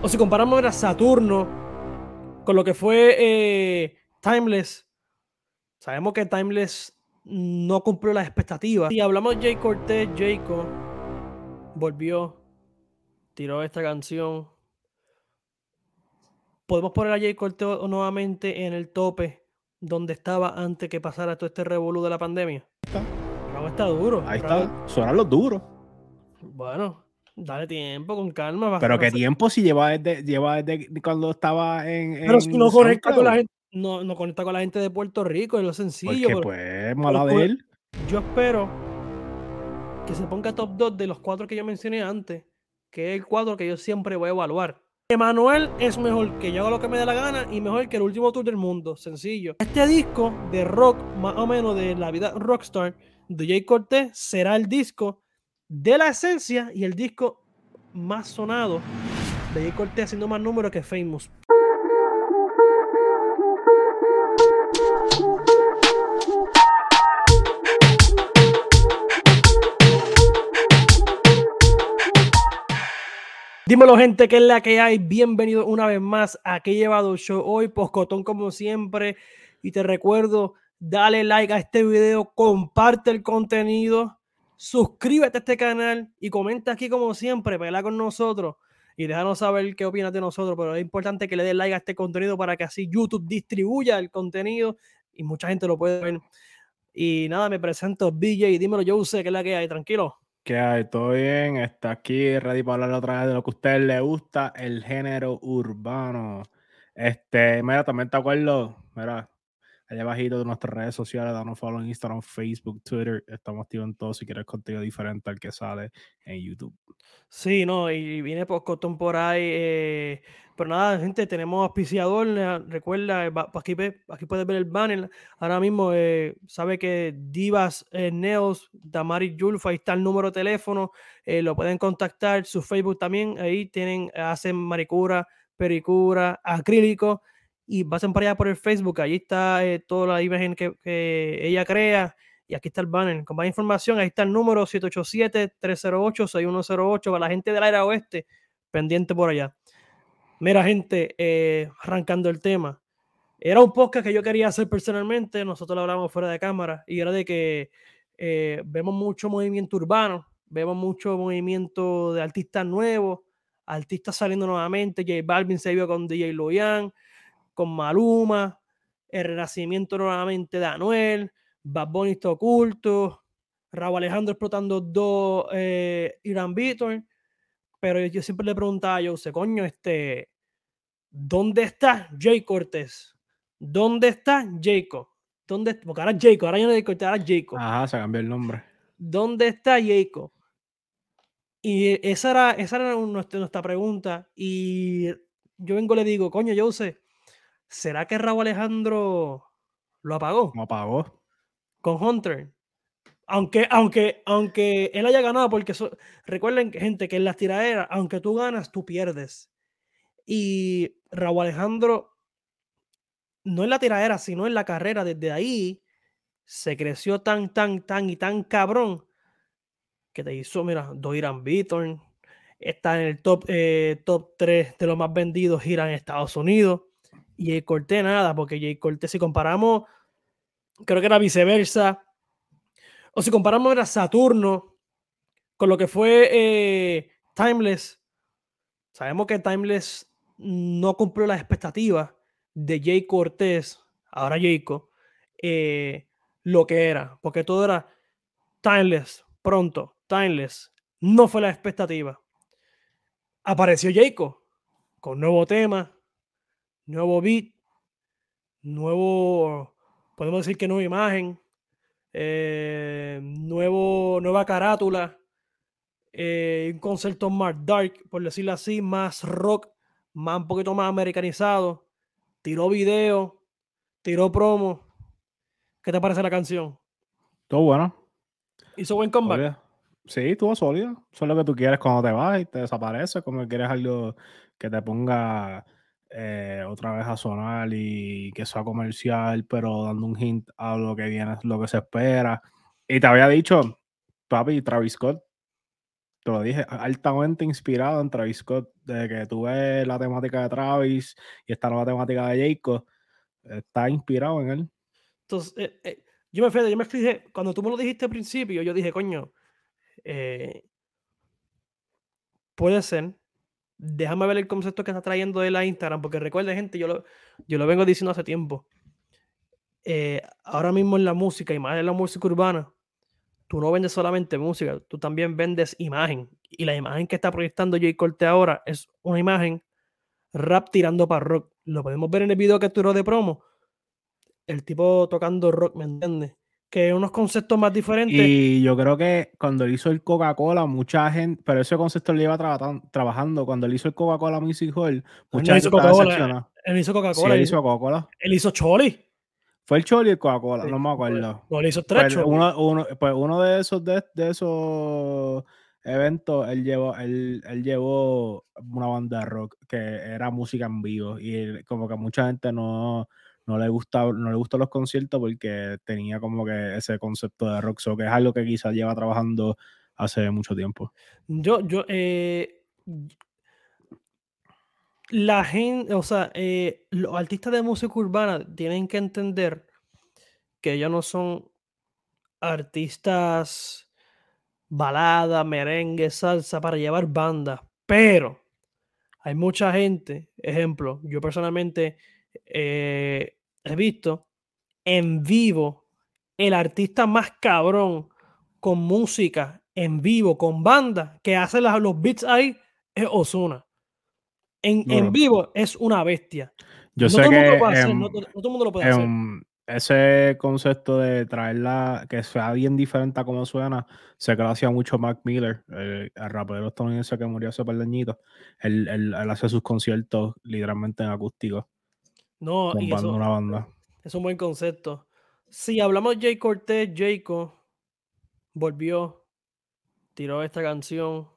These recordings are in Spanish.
O si comparamos a Saturno con lo que fue eh, Timeless, sabemos que Timeless no cumplió las expectativas. Y hablamos de Jay Cortez, Jayco volvió, tiró esta canción. Podemos poner a Jay Cortez nuevamente en el tope donde estaba antes que pasara todo este revolú de la pandemia. Está. está duro. Ahí está. Suenan los duros. Bueno, dale tiempo, con calma. Pero qué tiempo si lleva desde, lleva desde cuando estaba en. Pero si no conecta con la gente. No, no conecta con la gente de Puerto Rico, es lo sencillo. Porque, pues, mala de él. Yo espero que se ponga top 2 de los cuatro que yo mencioné antes, que es el cuadro que yo siempre voy a evaluar. Emanuel es mejor que yo haga lo que me dé la gana y mejor que el último tour del mundo, sencillo. Este disco de rock, más o menos de la vida rockstar de Jay Cortez, será el disco de la esencia y el disco más sonado de Jay Cortez haciendo más números que Famous. Dímelo, gente, que es la que hay. Bienvenido una vez más a Que Llevado Show. Hoy, Poscotón, como siempre. Y te recuerdo, dale like a este video, comparte el contenido, suscríbete a este canal y comenta aquí, como siempre, pelea con nosotros y déjanos saber qué opinas de nosotros. Pero es importante que le des like a este contenido para que así YouTube distribuya el contenido y mucha gente lo puede ver. Y nada, me presento, BJ. Dímelo, yo sé que es la que hay. Tranquilo. ¿Qué hay? ¿Todo bien? Está aquí ready para hablar otra vez de lo que a ustedes les gusta, el género urbano. Este, mira, también te acuerdo, mira, allá abajito de nuestras redes sociales, danos follow en Instagram, Facebook, Twitter. Estamos activos en todo si quieres contenido diferente al que sale en YouTube. Sí, no, y viene Postcotón por ahí. Eh, pero nada, gente, tenemos auspiciador. Recuerda, eh, aquí, puedes ver el banner. Ahora mismo, eh, sabe que Divas Neos, Damari Julfa, ahí está el número de teléfono. lo pueden contactar. Su Facebook también. Ahí tienen, hacen maricura, pericura, acrílico. Y pasen para allá por el Facebook. Ahí está toda la imagen que, que ella crea y aquí está el banner. Con más información, ahí está el número 787-308-6108 para la gente del área oeste, pendiente por allá. Mira, gente, eh, arrancando el tema. Era un podcast que yo quería hacer personalmente, nosotros lo hablamos fuera de cámara, y era de que eh, vemos mucho movimiento urbano, vemos mucho movimiento de artistas nuevos, artistas saliendo nuevamente. J Balvin se vio con DJ Loyan, con Maluma, el renacimiento nuevamente de Anuel, Bad Bunny está oculto, Raúl Alejandro explotando dos eh, Irán Beaton, pero yo siempre le preguntaba a sé coño, este, ¿dónde está Jay Cortés? ¿Dónde está Jacob? ¿Dónde, porque ahora Jacob, ahora yo no Cortés, ahora Jacob. Ajá, se cambió el nombre. ¿Dónde está Jacob? Y esa era, esa era nuestra, nuestra pregunta. Y yo vengo y le digo, coño, yo sé, ¿será que Raúl Alejandro lo apagó? Lo apagó con Hunter. Aunque, aunque, aunque él haya ganado, porque recuerden, gente, que en las tiraderas, aunque tú ganas, tú pierdes. Y Raúl Alejandro, no en la tiradera, sino en la carrera, desde ahí se creció tan, tan, tan y tan cabrón que te hizo, mira, Doiran Beaton está en el top, eh, top 3 de los más vendidos, gira en Estados Unidos. Y el Corté nada, porque Jay Corté, si comparamos creo que era viceversa. O si comparamos a Saturno con lo que fue eh, Timeless, sabemos que Timeless no cumplió las expectativas de Jay Cortés, ahora Jayco, eh, lo que era, porque todo era Timeless, pronto, Timeless, no fue la expectativa. Apareció Jayco con nuevo tema, nuevo beat, nuevo podemos decir que nueva imagen, eh, nuevo, nueva carátula, eh, un concepto más dark, por decirlo así, más rock, más un poquito más americanizado. Tiró video, tiró promo. ¿Qué te parece la canción? Todo bueno. ¿Hizo buen comeback? Sí, estuvo sólido. Eso es lo que tú quieres cuando te vas y te desapareces, como quieres algo que te ponga eh, otra vez a sonar y que sea comercial, pero dando un hint a lo que viene, lo que se espera. Y te había dicho, papi, Travis Scott te lo dije, altamente inspirado en Travis Scott, de que tú ves la temática de Travis y esta nueva temática de Jacob, está inspirado en él. Entonces, eh, eh, yo me fui, yo me fijé, cuando tú me lo dijiste al principio, yo dije, coño, eh, puede ser. Déjame ver el concepto que está trayendo de la Instagram, porque recuerda, gente, yo lo, yo lo vengo diciendo hace tiempo. ahora mismo en la música y más en la música urbana, tú no vendes solamente música, tú también vendes imagen. Y la imagen que está proyectando J. Corte ahora es una imagen rap tirando para rock. Lo podemos ver en el video que turó de promo. El tipo tocando rock, ¿me entiendes? Que unos conceptos más diferentes. Y yo creo que cuando él hizo el Coca-Cola, mucha gente, pero ese concepto lo lleva trabajando. Cuando él hizo el Coca-Cola Music Hall, mucha gente estaba decepcionada. Él hizo Coca-Cola. él hizo Coca-Cola. Él hizo Choli. Fue el Choli y el Coca-Cola, no me acuerdo. No, le hizo tres pues uno, uno, pues uno de esos, de, esos eventos, él llevó, él, él, llevó una banda de rock que era música en vivo. Y como que mucha gente no, no le gustaba, no le gustó los conciertos porque tenía como que ese concepto de rock, so que es algo que quizás lleva trabajando hace mucho tiempo. Yo, yo, eh, la gente, o sea, eh, los artistas de música urbana tienen que entender que ellos no son artistas balada, merengue, salsa para llevar bandas, pero hay mucha gente, ejemplo, yo personalmente eh, he visto en vivo el artista más cabrón con música en vivo, con banda, que hace los beats ahí, es Osuna en, vivo es una bestia. Yo sé que no, todo el mundo lo puede hacer. Ese concepto de traerla, que sea bien diferente a cómo suena, sé que lo hacía mucho Mac Miller, el, rapero estadounidense que murió hace par de añitos. Él, hace sus conciertos literalmente en acústico. No, y eso, una banda. Es un buen concepto. Si hablamos de Jay Cortez, Jayco volvió, tiró esta canción,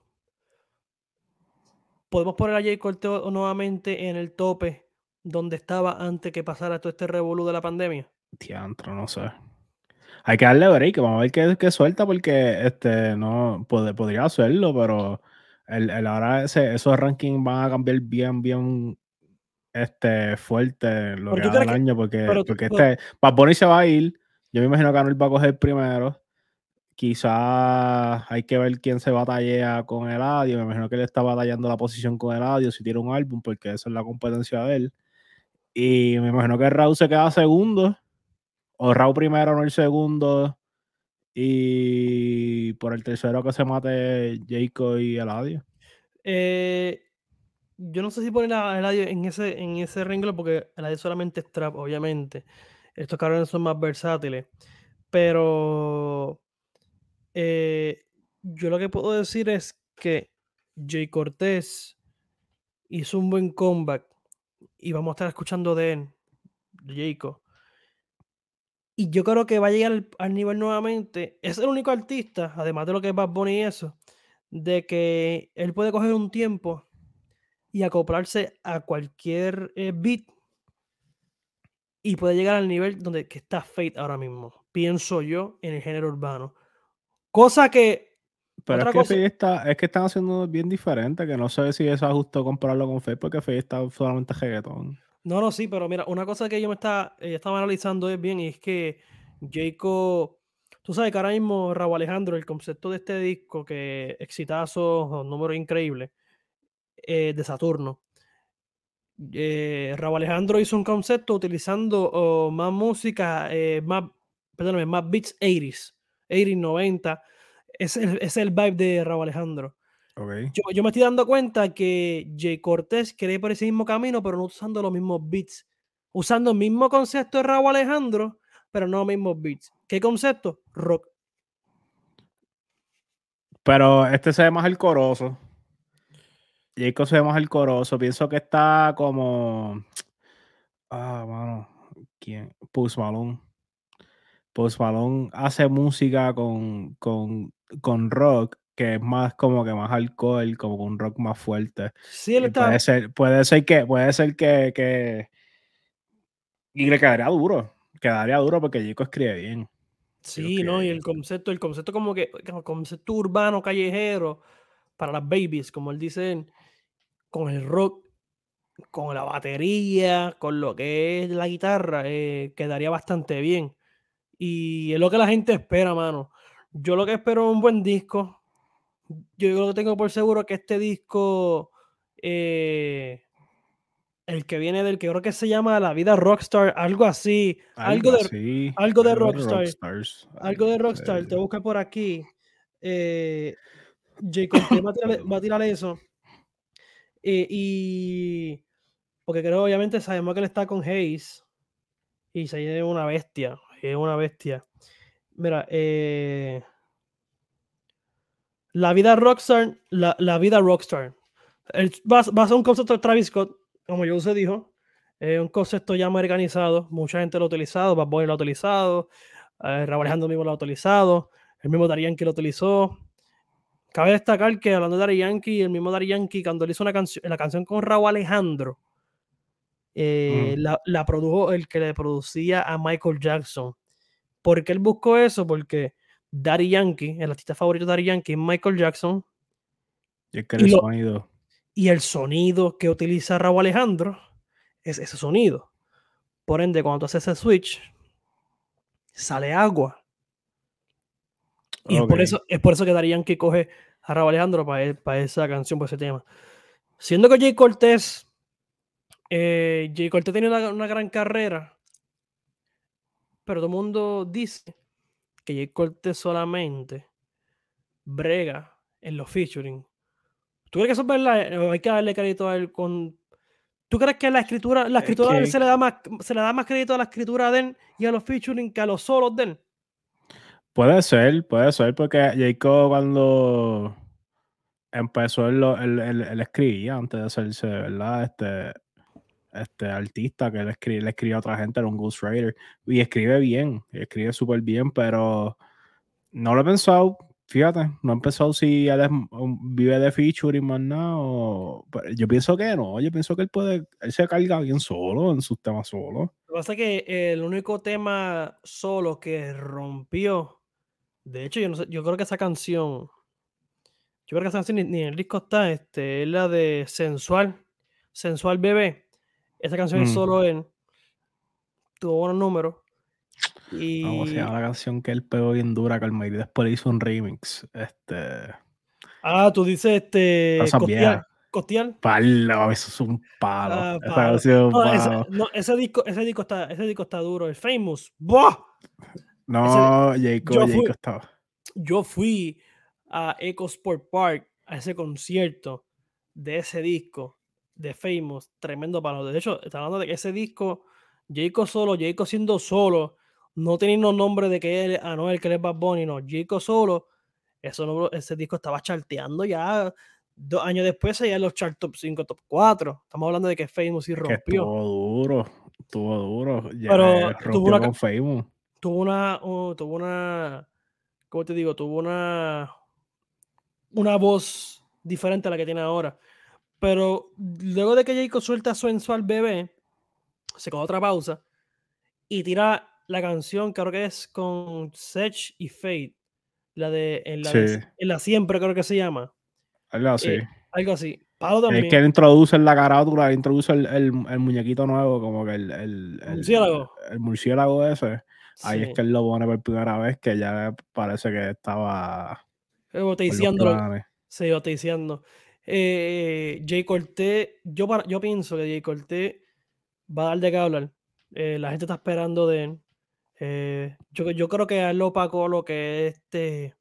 podemos poner a Jay Corteo nuevamente en el tope donde estaba antes que pasara todo este revolú de la pandemia. Diantro, no sé. Hay que darle break, vamos a ver qué, qué suelta porque este no podría hacerlo, pero el, ahora esos rankings van a cambiar bien, bien este fuerte lo que el año porque, porque este Bad se va a ir. Yo me imagino que Anuel va a coger primero. Quizás hay que ver quién se batalla con el Eladio. Me imagino que él está batallando la posición con el Eladio si tiene un álbum, porque esa es la competencia de él. Y me imagino que Raúl se queda segundo. O Raúl primero, no el segundo. Y por el tercero que se mate Jacob y Eladio. Eh, yo no sé si poner a Eladio en ese, en ese renglón, porque Eladio solamente es trap, obviamente. Estos cabrones son más versátiles. Pero eh, yo lo que puedo decir es que Jay Cortés hizo un buen comeback y vamos a estar escuchando de él, Jayco. Y yo creo que va a llegar al, nivel nuevamente. Es el único artista, además de lo que es Bad Bunny y eso, de que él puede coger un tiempo y acoplarse a cualquier eh, beat y puede llegar al nivel donde que está Fate ahora mismo. Pienso yo en el género urbano. Cosa que. Pero es que, está, es que están haciendo bien diferente, que no sé si eso es justo compararlo con Faye, porque Faye está solamente reggaetón. No, no, sí, pero mira, una cosa que yo me está, eh, estaba analizando es bien, y es que Jacob, tú sabes que ahora mismo Raúl Alejandro, el concepto de este disco, que exitazo, número increíble, eh, de Saturno. Eh, Raúl Alejandro hizo un concepto utilizando oh, más música, eh, más, perdóname, más beats 80s. 80, 90. Es el, es el vibe de Raúl Alejandro. Yo, yo, me estoy dando cuenta que Jay Cortés quiere ir por ese mismo camino, pero no usando los mismos beats. Usando el mismo concepto de Raúl Alejandro, pero no los mismos beats. ¿Qué concepto? Rock. Pero este se ve más el coroso. Jacob se ve más el coroso. Pienso que está como. Ah, mano. ¿Quién? Post Malone. Post Malone hace música con, con, con, rock que es más como que más alcohol, como un rock más fuerte. Sí, él está... puede, ser, puede ser que, puede ser que, que, y le quedaría duro, quedaría duro porque Chico escribe bien. Sí, no, y el concepto, el concepto como que, el concepto urbano, callejero, para las babies, como él dice, con el rock, con la batería, con lo que es la guitarra, eh, quedaría bastante bien. Y es lo que la gente espera, mano. Yo lo que espero es un buen disco. Yo lo que tengo por seguro que este disco, eh, el que viene del que creo que se llama La Vida Rockstar, algo así, algo, de, algo de Rockstar, algo de Rockstar, te busca por aquí. Eh, Jacob va, a tirar, eso. Eh, y porque creo, obviamente, sabemos que él está con Hayes y se es una bestia, es una bestia. Mira, eh, la vida rockstar, la, la vida rockstar. va, va, a ser un concepto de Travis Scott, como yo se dijo. Es un concepto ya americanizado. Mucha gente lo ha utilizado. Bad Boy lo ha utilizado. Eh, Raúl Alejandro mismo lo ha utilizado. El mismo Dari que lo utilizó. Cabe destacar que hablando de Dari Yankee, el mismo Dari Yankee, cuando él hizo una canción, la canción con Raúl Alejandro, eh, mm. la, la, produjo el que le producía a Michael Jackson. ¿Por qué él buscó eso? Porque Daddy Yankee, el artista favorito de Daddy Yankee, Michael Jackson. Y, el, sonido. y el sonido que utiliza Raúl Alejandro es ese sonido. Por ende, cuando tú haces ese switch, sale agua. Y es, por eso, es por eso que Daddy Yankee coge a Raúl Alejandro para, e, para esa canción, para ese tema. Siendo que Jay Cortés, eh, Jay Cortés tiene una gran carrera, pero todo el mundo dice que Jay Cortez solamente brega en los featuring. ¿Tú crees que eso es verdad? Hay que darle crédito a él con. ¿Tú crees que la escritura, la escritura de él se le, da más, se le da más crédito a la escritura de él y a los featuring que a los solos de él? Puede ser, puede ser, porque Jacob cuando empezó él, él, escribía antes de hacerse, ¿verdad? Este, este artista que le escribe, le escribe a otra gente, era un ghostwriter. Y escribe bien, escribe súper bien, pero no lo he pensado. Fíjate, no he pensado si él vive de featuring más nada. yo pienso que no. Yo pienso que él puede, él se carga bien solo en sus temas solo. Lo que pasa es que el único tema solo que rompió, de hecho, yo no sé, yo creo que esa canción, yo creo que esa canción ni, en el disco está, este, es la de Sensual, Sensual Bebé esa canción es mm. solo él. Tuvo buenos números. Y... ¿Cómo se llama la canción que él pegó bien dura, Calma? Y después le hizo un remix. Este. Ah, tú dices este. Costial. Costial. Palo, eso es un palo. Ah, esa canción, no, ese, no, ese, disco, ese, disco está, ese disco está duro. El Famous. ¡Buah! No, Jacob, Jacob estaba. Yo fui a Eco Sport Park a ese concierto de ese disco de Famous, tremendo palo. De hecho, está hablando de que ese disco, Jacob solo, Jacob siendo solo, no teniendo nombre de que él, ah, no, el que él es Bad Bunny, no, Jacob solo, eso ese disco estaba charteando ya dos años después, ya en los chart top 5, top 4. Estamos hablando de que Famous y rompió. Que estuvo duro, estuvo duro. Ya Pero tuvo una, con Famous. Tuvo una, tuvo una, ¿cómo te digo? Tuvo una, una voz diferente a la que tiene ahora. Pero luego de que Jacob suelta Sensual Bebé, se coge otra pausa y tira la canción, creo que es con Sech y Fate. La de en la, en la siempre, creo que se llama. Algo así. Eh, algo así. también. Es que él introduce en la carátula, introduce el, el, muñequito nuevo, como que el, el, el murciélago. El, murciélago ese. Ahí es que él lo pone por primera vez, que ya parece que estaba. Boticiando. Sí, boticiando. Eh, Jay Cortés, yo, yo pienso que Jay Cortés va a dar de qué hablar. Eh, la gente está esperando de él. Eh, yo, yo, creo que él lo opacó lo que este,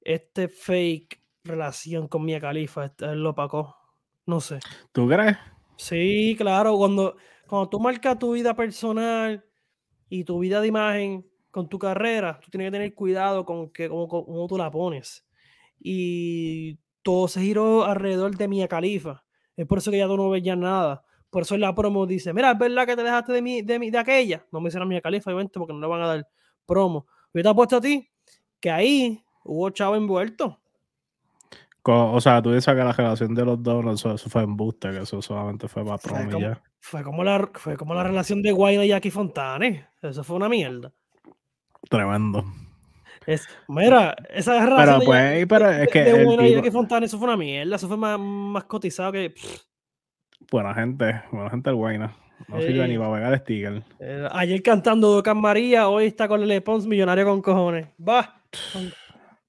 este fake relación con Mia Khalifa, este, él lo opacó. No sé. ¿Tú crees? Sí, claro. Cuando, cuando tú marcas tu vida personal y tu vida de imagen con tu carrera, tú tienes que tener cuidado con que, cómo, cómo tú la pones. Y todo se giró alrededor de Mia Califa. Es por eso que ya tú no ves ya nada. Por eso la promo dice, mira, es verdad que te dejaste de, mi, de, mi, de aquella. No me hicieron Mia Califa, obviamente, porque no le van a dar promo. Yo te apuesto a ti que ahí hubo chavo envuelto. O sea, tú dices que la relación de los dos, eso, fue en booster, que eso solamente fue para promo fue ya. Fue como, la, fue como la relación de Guayna y Jackie Fontane. Eso fue una mierda. Tremendo. Es, mira, esa Pero relación de- pues, pero de, es que de el Buena y Jackie Fontana, eso fue una mierda, eso fue más, más cotizado que... pff, buena gente, buena gente el buena. No sirve ni para pegar sticker. eh, ayer cantando Ducan María, hoy está con Lele Pons, millonario con cojones. Va,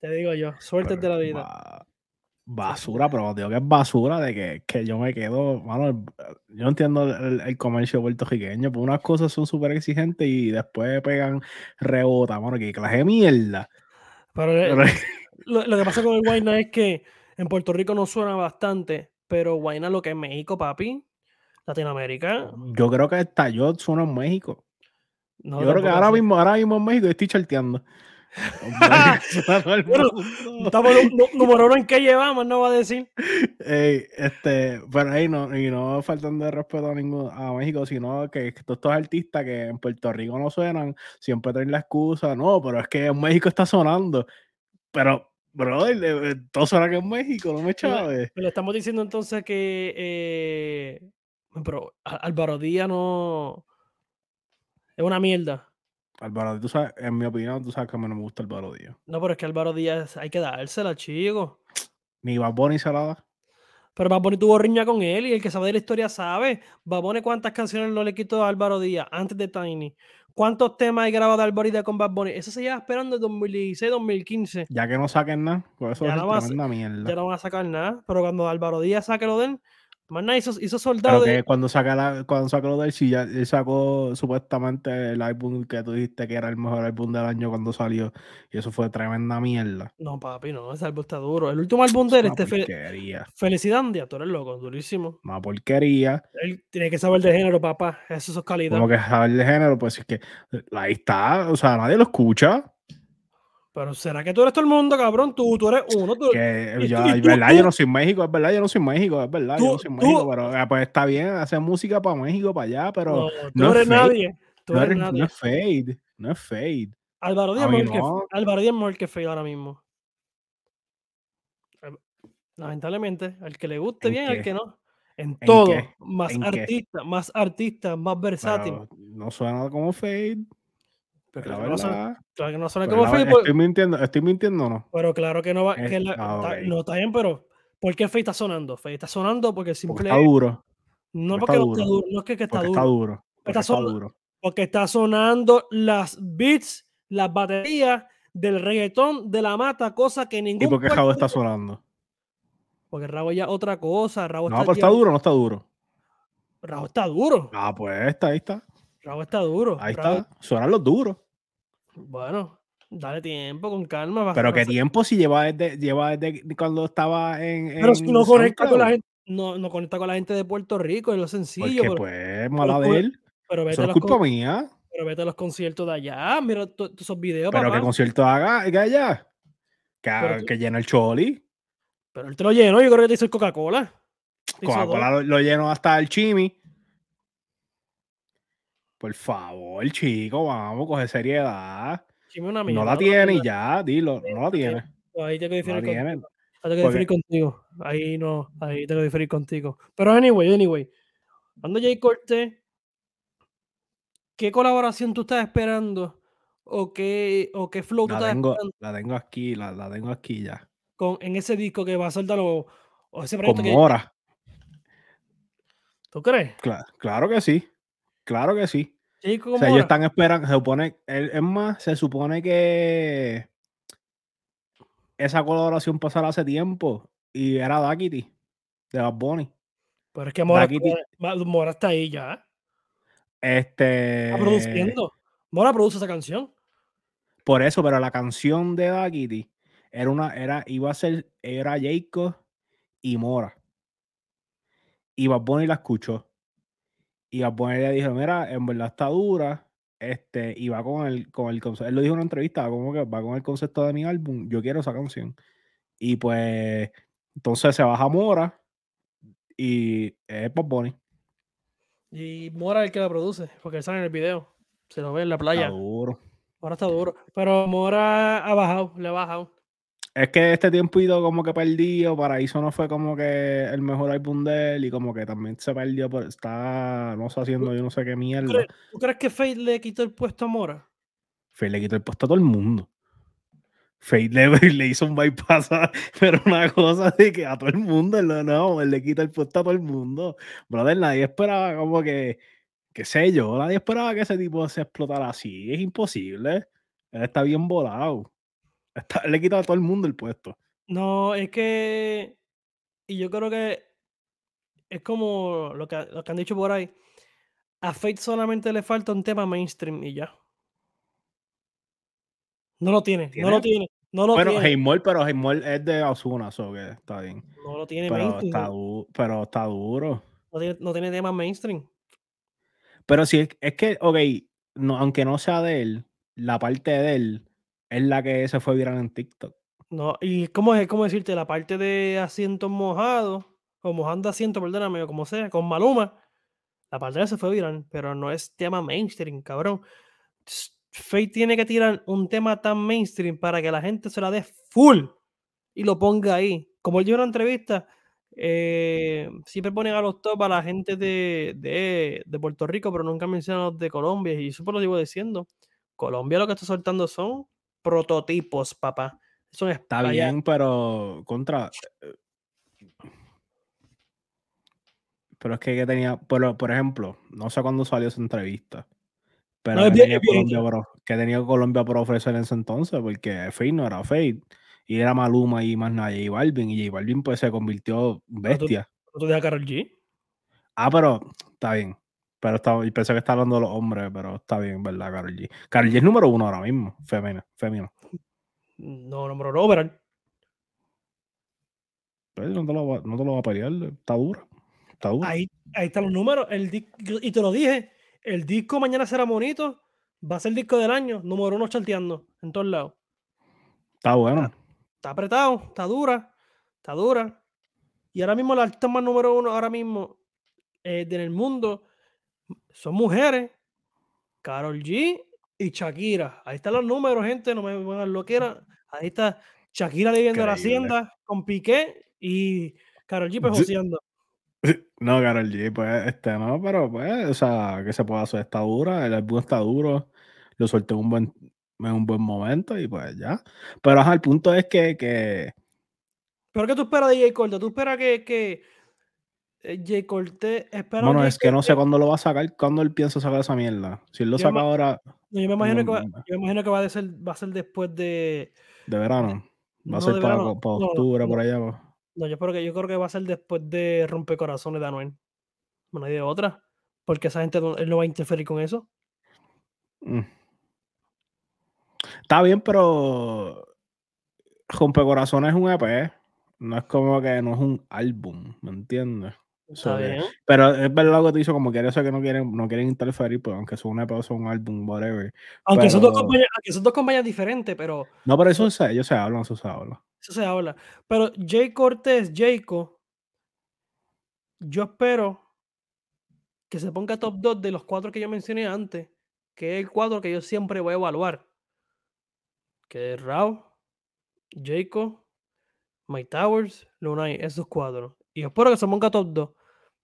te digo yo, suerte Pero de la vida. Basura, pero digo que es basura, de que, que yo me quedo, mano, el- yo entiendo el, el comercio puertorriqueño, pues unas cosas son súper exigentes y después pegan rebota, mano, que clase de mierda. Pero eh, Pero- lo, lo que pasa con el Guayna es que en Puerto Rico no suena bastante, pero Guayna lo que es México, papi, Latinoamérica. yo creo que esta yo suena en México. No, yo creo que ahora mismo, ahora mismo en México estoy charteando. Bueno. Estamos número uno en qué llevamos, no va a decir. Ey, este, pero ahí no, y no faltando de respeto a ningún a México, sino que, todos estos artistas que en Puerto Rico no suenan, siempre traen la excusa, no, pero es que en México está sonando. Pero, brother, eh, todo suena que en México, no me chaves. Le estamos diciendo entonces que eh, pero Álvaro Díaz no es una mierda. Álvaro, tú sabes, en mi opinión, tú sabes que a mí no me gusta Álvaro Díaz. No, pero es que Álvaro Díaz hay que dársela, chico. Ni Bad Bunny se la da. Pero Baboni tuvo riña con él y el que sabe de la historia sabe. Baboni cuántas canciones no le quitó a Álvaro Díaz antes de Tiny. ¿Cuántos temas hay grabado Álvaro Díaz con Bad Bunny? Eso se lleva esperando desde 2016, 2015. Ya que no saquen nada, por eso Ya es no va a tremenda mierda. Ya no van a sacar nada. Pero cuando Álvaro Díaz saque lo de él, más nada hizo, hizo Pero soldado que de. cuando saca la, cuando sacó lo del ya él sacó supuestamente el álbum que tú dijiste que era el mejor álbum del año cuando salió. Y eso fue tremenda mierda. No, papi, no, ese álbum está duro. El último álbum de él, este Fe- porquería. Felicidad, tú eres loco, durísimo. Una porquería. Él tiene que saber de género, papá. Eso es calidad. Como que saber de género, pues es que ahí está. O sea, nadie lo escucha. Pero ¿será que tú eres todo el mundo, cabrón? Tú, tú eres uno. Tú, Que y yo, y es tú- verdad, tú- yo no soy México, es verdad, yo no soy México, es verdad, yo no soy México, pero eh, pues está bien hacer música para México, para allá, pero no, eres nadie. Tú no, eres es, no nadie. es fade, no es fade. Álvaro Díaz que no. Álvaro Díaz mejor que Fade ahora mismo. Al- Lamentablemente, al que le guste ¿En bien, al qué? que no. En ¿En todo. qué? Más ¿En qué? artista, más artista, más versátil. Pero no suena como fade, Pero que no claro que no Pero Fade, verdad, pues- estoy mintiendo, estoy mintiendo o no. pero claro que no va. Es- que la- está- ok. No está bien, pero ¿por qué Fade está sonando? Fade está sonando porque Porque simple. está duro, no porque está duro, duro, no es que, que está porque duro. está duro, porque Está duro. Porque está sonando las beats, las baterías del reggaetón de la mata, cosa que ningún. ¿Y por qué Jabo está sonando? Porque Rabo ya otra cosa. Rabo No, está, pero está duro, o no está duro. Rabo está duro. Ah, pues está, ahí está, Rabo está duro. ahí está. Suenan los duros. Bueno, dale tiempo, con calma. Pero qué tiempo si lleva desde, lleva desde cuando estaba en. Pero si no en conecta con la gente. No, no conecta con la gente de Puerto Rico, es lo sencillo. Porque pero, pues, mala de él. pero vete Eso a es los culpa con- mía. pero vete a los conciertos de allá. Mira esos videos, Pero que concierto haga, allá. Que, llena el choli. Pero él te lo llenó, yo creo que te hizo el Coca-Cola. Coca-Cola lo, lo lleno hasta el chimi. Por favor, chico, vamos, coge seriedad. No la tiene y ya, dilo, no la tiene. Ahí tengo que diferir contigo. Ahí tengo que diferir contigo. Ahí no, ahí tengo que diferir contigo. Pero anyway, anyway. Cuando Jay Cortés, ¿qué colaboración tú estás esperando? ¿O qué, o qué flow tú La estás tengo, esperando la tengo aquí, la, la tengo aquí ya. con, en ese disco que va a soltar o, o ese Con proyecto que Mora. ¿Tú crees? Cla- claro que sí. Claro que sí. O sea, ellos están esperando, se supone, es más, se supone que esa colaboración pasara hace tiempo y era Dakity, de Bad Bunny. Pero es que Mora, Daquiti- está ahí ya. Este, Está produciendo. Mora produce esa canción. por eso, pero la canción de Dakity era una, era, iba a ser, era Jacob y Mora. Y Bad Bunny la escuchó. Y Bad Bunny le dijo, mira, en verdad está dura. Este, y va con el, con el concepto. Él lo dijo en una entrevista, como que va con el concepto de mi álbum. Yo quiero esa canción. Y pues, entonces se baja Mora y es Bad Bunny. Y Mora es el que la produce, porque él sale en el video. Se lo ve en la playa. Está duro. Mora está duro. Pero Mora ha bajado, le ha bajado. Es que este tiempito como que perdido, Paraíso no fue como que el mejor álbum de él y como que también se perdió, por, está, no sé, haciendo yo no sé qué ¿Tú mierda. crees, tú crees que Fate le quitó el puesto a Mora? Fue, le quitó el puesto a todo el mundo. Fate le, le, hizo un bypass, pero una cosa de que a todo el mundo, no, no, él le quita el puesto a todo el mundo. Brother, nadie esperaba como que, qué sé yo, nadie esperaba que ese tipo se explotara así. Es imposible. Él está bien volado. Está, le quita a todo el mundo el puesto. No, es que. Y yo creo que es como lo que, lo que han dicho por ahí. A Fate solamente le falta un tema mainstream y ya. No lo tiene, no lo tiene. No lo bueno, tiene. pero Heimol es de Osuna, so que está bien. No lo tiene pero mainstream. Está pero está duro. No tiene, no tiene tema mainstream. Pero si es, es que, ok, no, aunque no sea de él, la parte de él es la que se fue viral en TikTok. No, y cómo es, cómo decirte, la parte de asientos mojados, o mojando asientos, perdóname, o como sea, con Maluma, la parte de se fue viral, pero no es tema mainstream, cabrón. Faye tiene que tirar un tema tan mainstream para que la gente se la dé full y lo ponga ahí. Como él dio una entrevista, eh, siempre ponen a los top a la gente de, de, de, Puerto Rico, pero nunca mencionan a los de Colombia. Y eso por lo digo diciendo. Colombia lo que está soltando son prototipos, papá. Eso está bien, pero contra. Eh, pero es que, tenía, por, por ejemplo, no sé cuándo salió esa entrevista. Pero que, tenía Colombia por, que, tenía Colombia por, ofrecer en ese entonces, porque Fate no era Fate. Y era Maluma y más nadie, y Balvin. Y J Balvin pues se convirtió bestia. ¿Tú, tú G? Ah, pero está bien. Pero estaba, y pensé que estaba hablando de los hombres, pero está bien, ¿verdad, Carol G? Carol G es número uno ahora mismo, femenino. femenino. No, número uno, overall. Pero no te, lo, no te lo va a pelear, está duro. Está duro. Ahí, ahí están los números. El, y te lo dije, el disco mañana será bonito, va a ser el disco del año, número uno charteando en todos lados. Está bueno. Está, apretado, está dura, está dura. Y ahora mismo la artista más número uno, ahora mismo, eh, en el mundo, son mujeres. Carol G y Shakira. Ahí están los números, gente, no me pongan lo que era. Ahí está Shakira viviendo la hacienda con Piqué y Carol G pues No, Carol G, pues, este, no, pero pues, o sea, que se puede hacer, está dura, el álbum está duro, lo solté en un buen, en un buen momento y pues ya. Pero ajá, el punto es que, que... ¿Pero qué tú esperas de J. Corte? ¿Tú esperas que, que J. Corte espera Bueno, es que no sé cuándo lo va a sacar, cuándo él piensa sacar esa mierda. Si él lo saca ahora... yo, me imagino que va, yo me imagino que va a ser, va a ser después de... De verano. Va a ser para, octubre, por allá. Pues. No, yo creo que yo creo que va a ser después de Rompecorazones de Anuel. No hay de otra. Porque esa gente él no va a interferir con eso. Mm. Está bien, pero Rompecorazones es un EP. No es como que no es un álbum, ¿me entiendes? Pero es verdad lo que te hizo, como que eso que no quieren, no quieren interferir, pues aunque sea un EP o sea un álbum, whatever. Aunque, son dos compañías, aunque son dos compañías diferentes, pero. No, pero eso se, ellos se hablan, eso se habla. Eso se habla. Pero Jay Cortés, Jayco, yo espero que se ponga top 2 de los cuatro que yo mencioné antes, que es el cuadro que yo siempre voy a evaluar. Que es Rao, Jayco, My Towers, Lunay, esos cuatro. Y espero que se ponga top 2.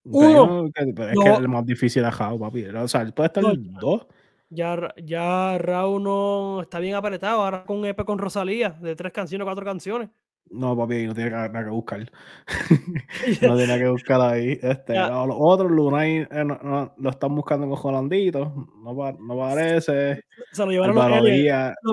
Uno, es que es el más difícil de Rao, papi. O sea, puede estar en dos. Ya, ya Raúl no está bien apretado. Ahora con EP con Rosalía, de tres canciones, cuatro canciones. No, papi, no tiene nada que buscar. no tiene que buscar ahí. Este, los otros Lunay eh, no, lo están buscando con Jolandito. No, no parece. Se lo llevaron los,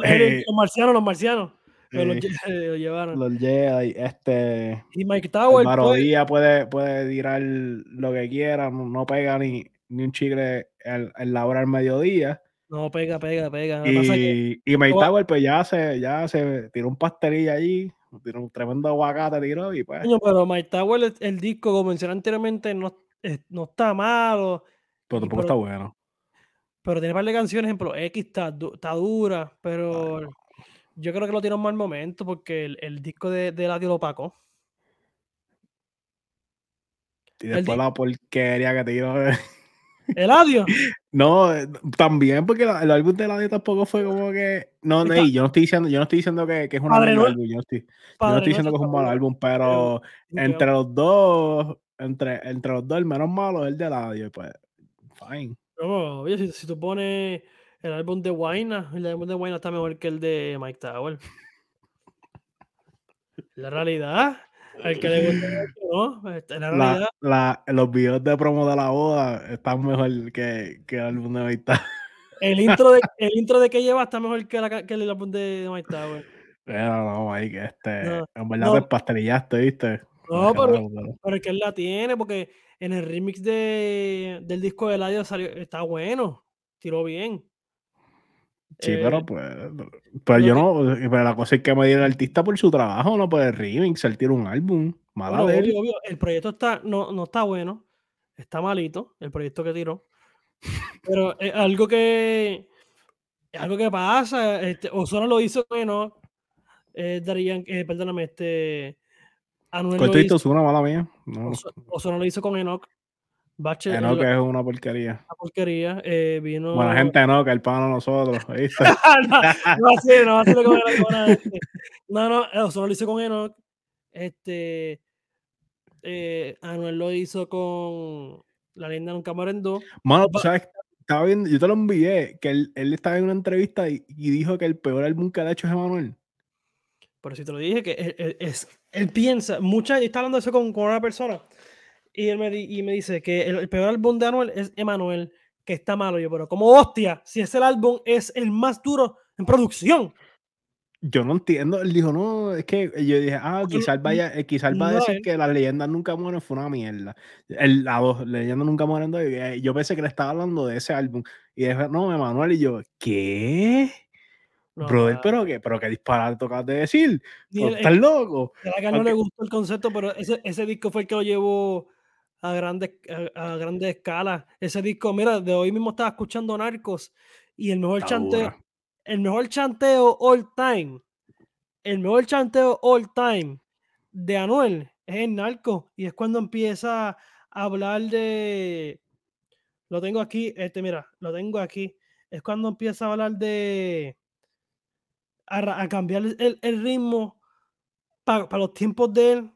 eh, los, marcianos, los marcianos. lo, llevaron. Los Jedi, este. Y Mike Tower. El puede, puede tirar lo que quiera, no, pega ni, ni un chicle en, la hora del mediodía. No, pega, pega, pega. Y, y Mike Tower, pues ya se, ya se tiró un pastelillo allí tiró un tremendo aguacate, tiró y pues. pero My Tower, el, disco, como mencioné anteriormente, no, no está malo. Pero tampoco está bueno. Pero tiene un par de canciones, ejemplo, X está, está dura, pero yo creo que lo tiene un mal momento porque el, disco de, de Ladio lo opacó. Y después la porquería que tiró. ¿El audio? No, eh, también porque el álbum de audio tampoco fue como que. No, no, yo no estoy diciendo, yo no estoy diciendo que, que es un mal álbum. Yo no estoy, yo no estoy diciendo que es un mal álbum, pero entre los dos, entre, entre los dos, el menos malo es el de audio, pues. Fine. No, oye, si, si, tú pones el álbum de Wayna, el álbum de Wayna está mejor que el de Mike Tower. La realidad. El que le gusta ¿no? Este, la realidad. La, la, los videos de promo de la boda están mejor que, que el álbum de. El intro de, el intro de que lleva está mejor que, la, que el álbum de Maestad, güey. Pero no, Mike, este, no, en verdad no. te pastelillaste, ¿viste? No, pero, pero, es que él la tiene, porque en el remix de, del disco de Eladio salió, está bueno, tiró bien. Sí, eh, pero pues, pues yo no, pero la cosa es que me el artista por su trabajo, no por el remix, él tira un álbum, mala bueno, obvio, obvio, el proyecto está, no, no está bueno, está malito, el proyecto que tiró, pero es algo que, algo que pasa, este, Osuna lo hizo bueno, eh, Darían, eh, perdóname, este, Anuel lo hizo, Osuna, mala mía, no. Osuna lo hizo con Enoch, Bache, Enoch es una porquería. Una porquería. Eh, vino... Buena gente Enoch, el pan a nosotros. ¿viste? no, no así, no así con Enoch. No, no, eso lo hizo con Enoch. Este. Eh, Anuel lo hizo con La leyenda nunca muere en dos. Mano, tú sabes, estaba viendo, yo te lo envié, que él, él estaba en una entrevista y, y, dijo que el peor álbum que ha hecho es Emanuel. Por eso te lo dije, que él, él, es, él piensa, mucha, está hablando de eso con, con una persona y él me, y me dice que el, el, peor álbum de Anuel es Emanuel, que está malo. Yo, pero como hostia, si ese álbum es el más duro en producción. Yo no entiendo. Él dijo, no, es que yo dije, ah, quizás vaya, eh, quizás va a decir que las leyendas nunca mueren fue una mierda. El, la dos, leyendas nunca mueren. Eh, yo pensé que le estaba hablando de ese álbum. Y dije, no, Emanuel, y yo, ¿qué? No, Brother, pero qué, pero qué disparate tocas de decir. ¿Estás loco? A que no le gustó el concepto, pero ese, ese disco fue el que lo llevó a grande, a, a grande escala. Ese disco, mira, de hoy mismo estaba escuchando Narcos y el mejor chanteo, el mejor chanteo all time, el mejor chanteo all time de Anuel es el Narco y es cuando empieza a hablar de, lo tengo aquí, este, mira, lo tengo aquí, es cuando empieza a hablar de, a, a cambiar el, el ritmo para pa los tiempos de él,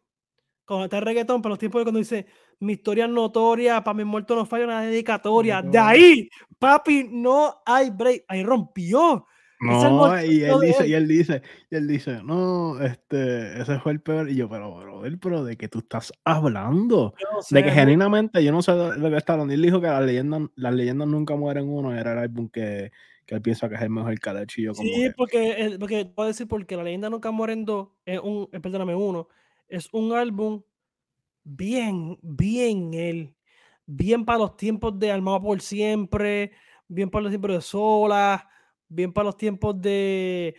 cuando está el reggaetón, para los tiempos de cuando dice, mi historia es notoria, para mi muerto no falla una dedicatoria. De ahí, papi, no hay break. Ahí rompió. No, y él dice, él. y él dice, y él dice, no, este, ese fue el peor. Y yo, pero, brother, pero de que tú estás hablando. No sé, de que genuinamente yo no sé de lo que está hablando. Él dijo que las leyendas, las leyendas nunca mueren uno, era el álbum que, que él piensa que es el mejor hecho. Yo como sí, que... porque, porque puedo decir porque la leyenda nunca mueren dos, es un, eh, perdóname, uno, es un álbum bien, bien él. Bien para los tiempos de Armado por Siempre, bien para los tiempos de Sola, bien para los tiempos de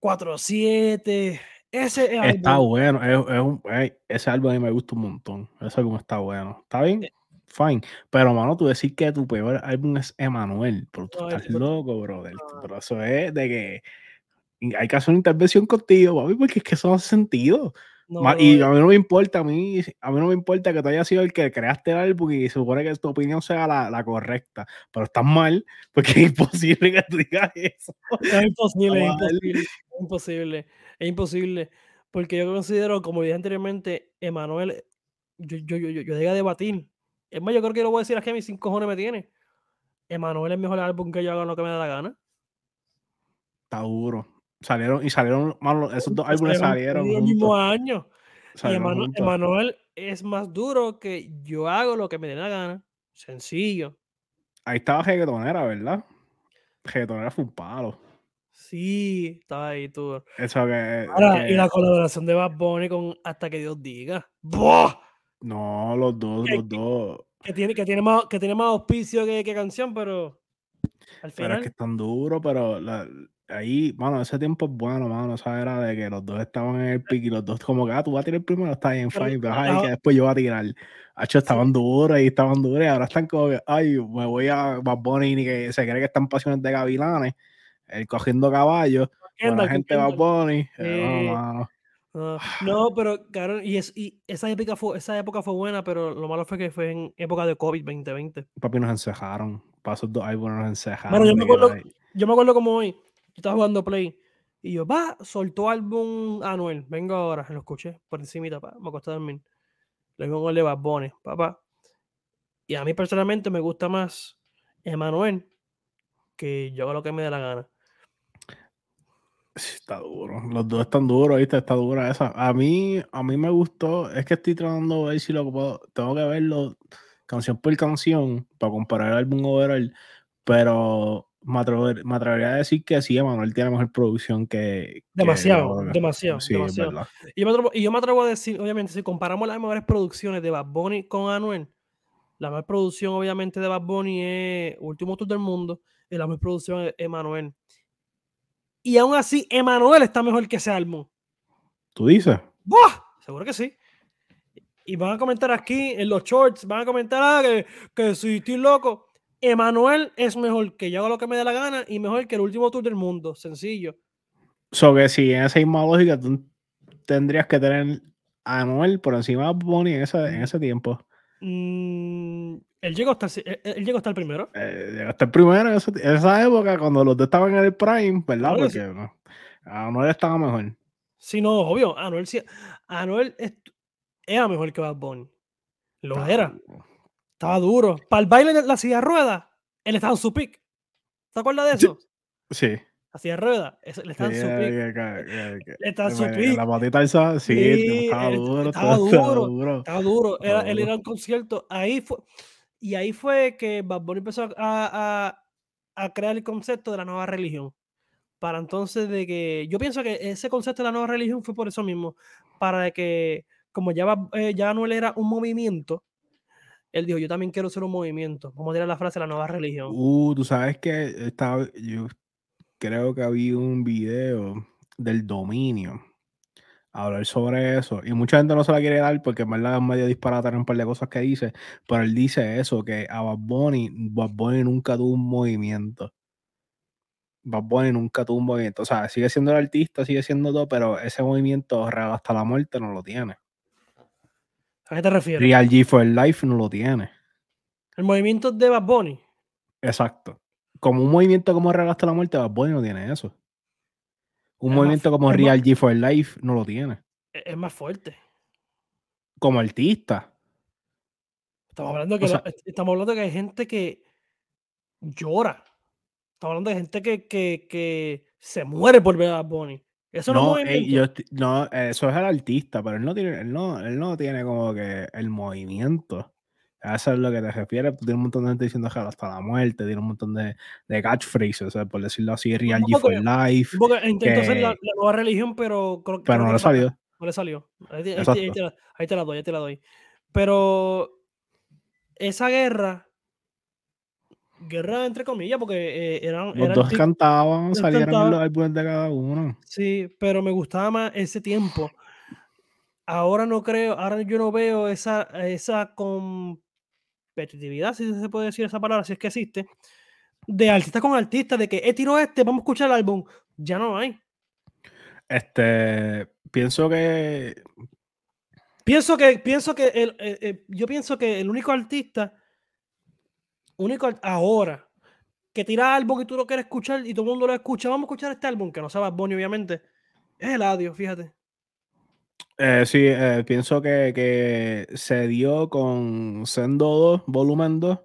4-7. Ese está bueno, es, es un, ese álbum a mí me gusta un montón. Ese álbum está bueno. ¿Está bien? Eh Fine. Pero, mano, tú decir que tu peor álbum es Emanuel, pero tú no, estás loco, brother. No. Pero eso es de que hay que hacer una intervención contigo, papi, porque es que eso no hace sentido. No, y a mí no me importa, a mí, a mí no me importa que tú hayas sido el que creaste el álbum y se supone que tu opinión sea la, la correcta, pero estás mal, porque es imposible que tú digas eso. Es imposible, es imposible, es imposible, es imposible, porque yo considero, como dije anteriormente, Emanuel, yo, yo, yo, yo, yo llegué a debatir, es más, yo creo que lo voy a decir a que mis cinco cojones me tiene. Emanuel es el mejor álbum que yo hago lo que me da la gana. Está duro. Salieron, y salieron, mano, esos dos álbumes salieron. El mismo año. Y Emanuel es más duro que yo hago lo que me dé la gana. Sencillo. Ahí estaba Reggaetonera, ¿verdad? Reggaetonera fue un palo. Sí, estaba ahí tú. Eso que, Ahora, que... Y la colaboración de Bad Bunny con Hasta que Dios diga. ¡Buah! No, los dos, que, los dos. Que tiene, que tiene, más, que tiene más auspicio que, que canción, pero al final. Pero es que es tan duro, pero la, ahí, mano, ese tiempo es bueno, mano. Esa era de que los dos estaban en el pick y los dos, como que, ah, tú vas a tirar primero, está bien, fine, pero, ay, que después yo voy a tirar. Hacho, estaban sí. duros y estaban duros y ahora están como que, ay, me voy a Bad Bunny que se cree que están pasiones de gavilanes, el cogiendo caballos, la gente Bad Bunny. Eh, no, mano. Uh, no, pero claro, y, es, y esa, época fue, esa época fue buena, pero lo malo fue que fue en época de COVID 2020. Papi, nos encejaron. Pasos dos álbumes nos encejaron. Bueno, yo, me acuerdo, yo me acuerdo como hoy, yo estaba jugando Play y yo, va, soltó álbum Anuel. Vengo ahora, lo escuché por encima, papá, me acosté a dormir. Le digo con el de Bad Bunny, papá. Y a mí personalmente me gusta más Emanuel que yo hago lo que me dé la gana. Está duro. Los dos están duros, ¿viste? Está dura esa. A mí, a mí me gustó. Es que estoy tratando de ver si lo puedo. Tengo que verlo canción por canción para comparar el álbum overall. Pero me, atrevería a decir que sí, Emanuel tiene mejor producción que. Demasiado, demasiado. Sí, demasiado. Y, yo me atrevo, a decir, obviamente, si comparamos las mejores producciones de Bad Bunny con Anuel, la mejor producción, obviamente, de Bad Bunny es Último Tour del Mundo y la mejor producción es Emanuel. Y aún así, Emanuel está mejor que ese álbum. ¿Tú dices? ¡Buah! Seguro que sí. Y van a comentar aquí en los shorts, van a comentar ah, que, que si estoy loco. Emanuel es mejor que yo haga lo que me dé la gana y mejor que el último tour del mundo. Sencillo. So que si en esa misma lógica tú tendrías que tener a Anuel por encima de Bonnie en ese, en ese tiempo. Mm, él, llegó hasta, él, llegó hasta el primero. Eh, llegó hasta el primero en esa, época, cuando los dos estaban en el Prime, ¿verdad? Porque no, Anuel estaba mejor. Sí, no, obvio. Anuel, sí, Anuel era mejor que Bad Bunny. Lo era. Estaba duro. Para el baile de la silla rueda, él estaba en su pick. ¿Te acuerdas de eso? Sí. La silla rueda, él estaba en su pick. Estaba en su pick. La patita esa, sí, estaba duro. Estaba duro. Estaba duro. Era, él era un concierto. Ahí fue. Y ahí fue que Bad Bunny empezó a, a, a crear el concepto de la nueva religión para entonces de que yo pienso que ese concepto de la nueva religión fue por eso mismo, para que como ya, eh, ya Anuel era un movimiento, él dijo, yo también quiero ser un movimiento. Vamos a la frase la nueva religión. Uh, tú sabes que estaba, yo creo que había un video del dominio hablar sobre eso. Y mucha gente no se la quiere dar porque en verdad es medio disparate un par de cosas que dice. Pero él dice eso, que a Bad Bunny, Bad Bunny nunca tuvo un movimiento. Bad Bunny nunca tuvo un movimiento. O sea, sigue siendo el artista, sigue siendo todo, pero ese movimiento hasta la muerte no lo tiene. ¿A qué te refieres? Real G for Life no lo tiene. El movimiento de Bad Bunny. Exacto. Como un movimiento como Real hasta la muerte, Bad Bunny no tiene eso. Un movimiento como Real G for Life no lo tiene. Es más fuerte. Como artista. Estamos hablando, que estamos hablando que hay gente que llora. Estamos hablando de gente que, que, que se muere por ver a Bad Bunny. Eso no, no, eso es el artista, pero él no tiene, él no, él no tiene como que el movimiento. Eso es lo que te refieres. Tú tienes un montón de gente diciendo que hasta la muerte, tiene un montón de, de catchphrases, por decirlo así, Real G for Life. intentó ser la, nueva religión, pero creo, pero no le salió. No le salió. Ahí, te, ahí, te la, doy, ahí te la doy. Pero esa guerra guerra entre comillas, porque eh, eran. Los dos cantaban, salieron los álbumes de cada uno. Sí, pero me gustaba más ese tiempo. Ahora no creo, ahora yo no veo esa, esa competitividad, si se puede decir esa palabra, si es que existe, de artista con artista, de que he eh, tiro este, vamos a escuchar el álbum. Ya no hay. Este, pienso que. Pienso que, pienso que el, eh, yo pienso que el único artista único ahora que tira álbum y tú lo quieres escuchar y todo el mundo lo escucha, vamos a escuchar este álbum, que no sabe Bonnie, obviamente, es el audio, fíjate. Eh, sí, eh, pienso que, se dio con Sendo 2, volumen 2.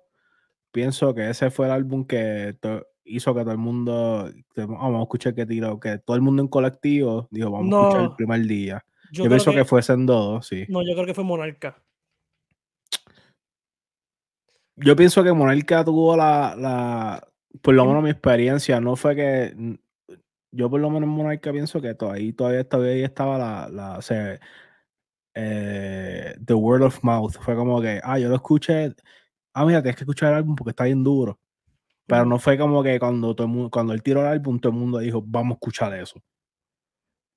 Pienso que ese fue el álbum que hizo que todo el mundo, vamos a escuchar que tiró, que todo el mundo en colectivo dijo, vamos a escuchar el primer día. Yo, pienso que, fue Sendo 2, sí. No, yo creo que fue Monarca yo pienso que Monarca tuvo la, la, por lo menos mi experiencia, no fue que, yo por lo menos en Monarca pienso que todavía, todavía, todavía estaba la, la o sea, eh, The Word of Mouth, fue como que, ah, yo lo escuché, ah, mira, tienes que escuchar el álbum porque está bien duro. Pero no fue como que cuando, todo el mundo, cuando él tiró el álbum, todo el mundo dijo, vamos a escuchar eso.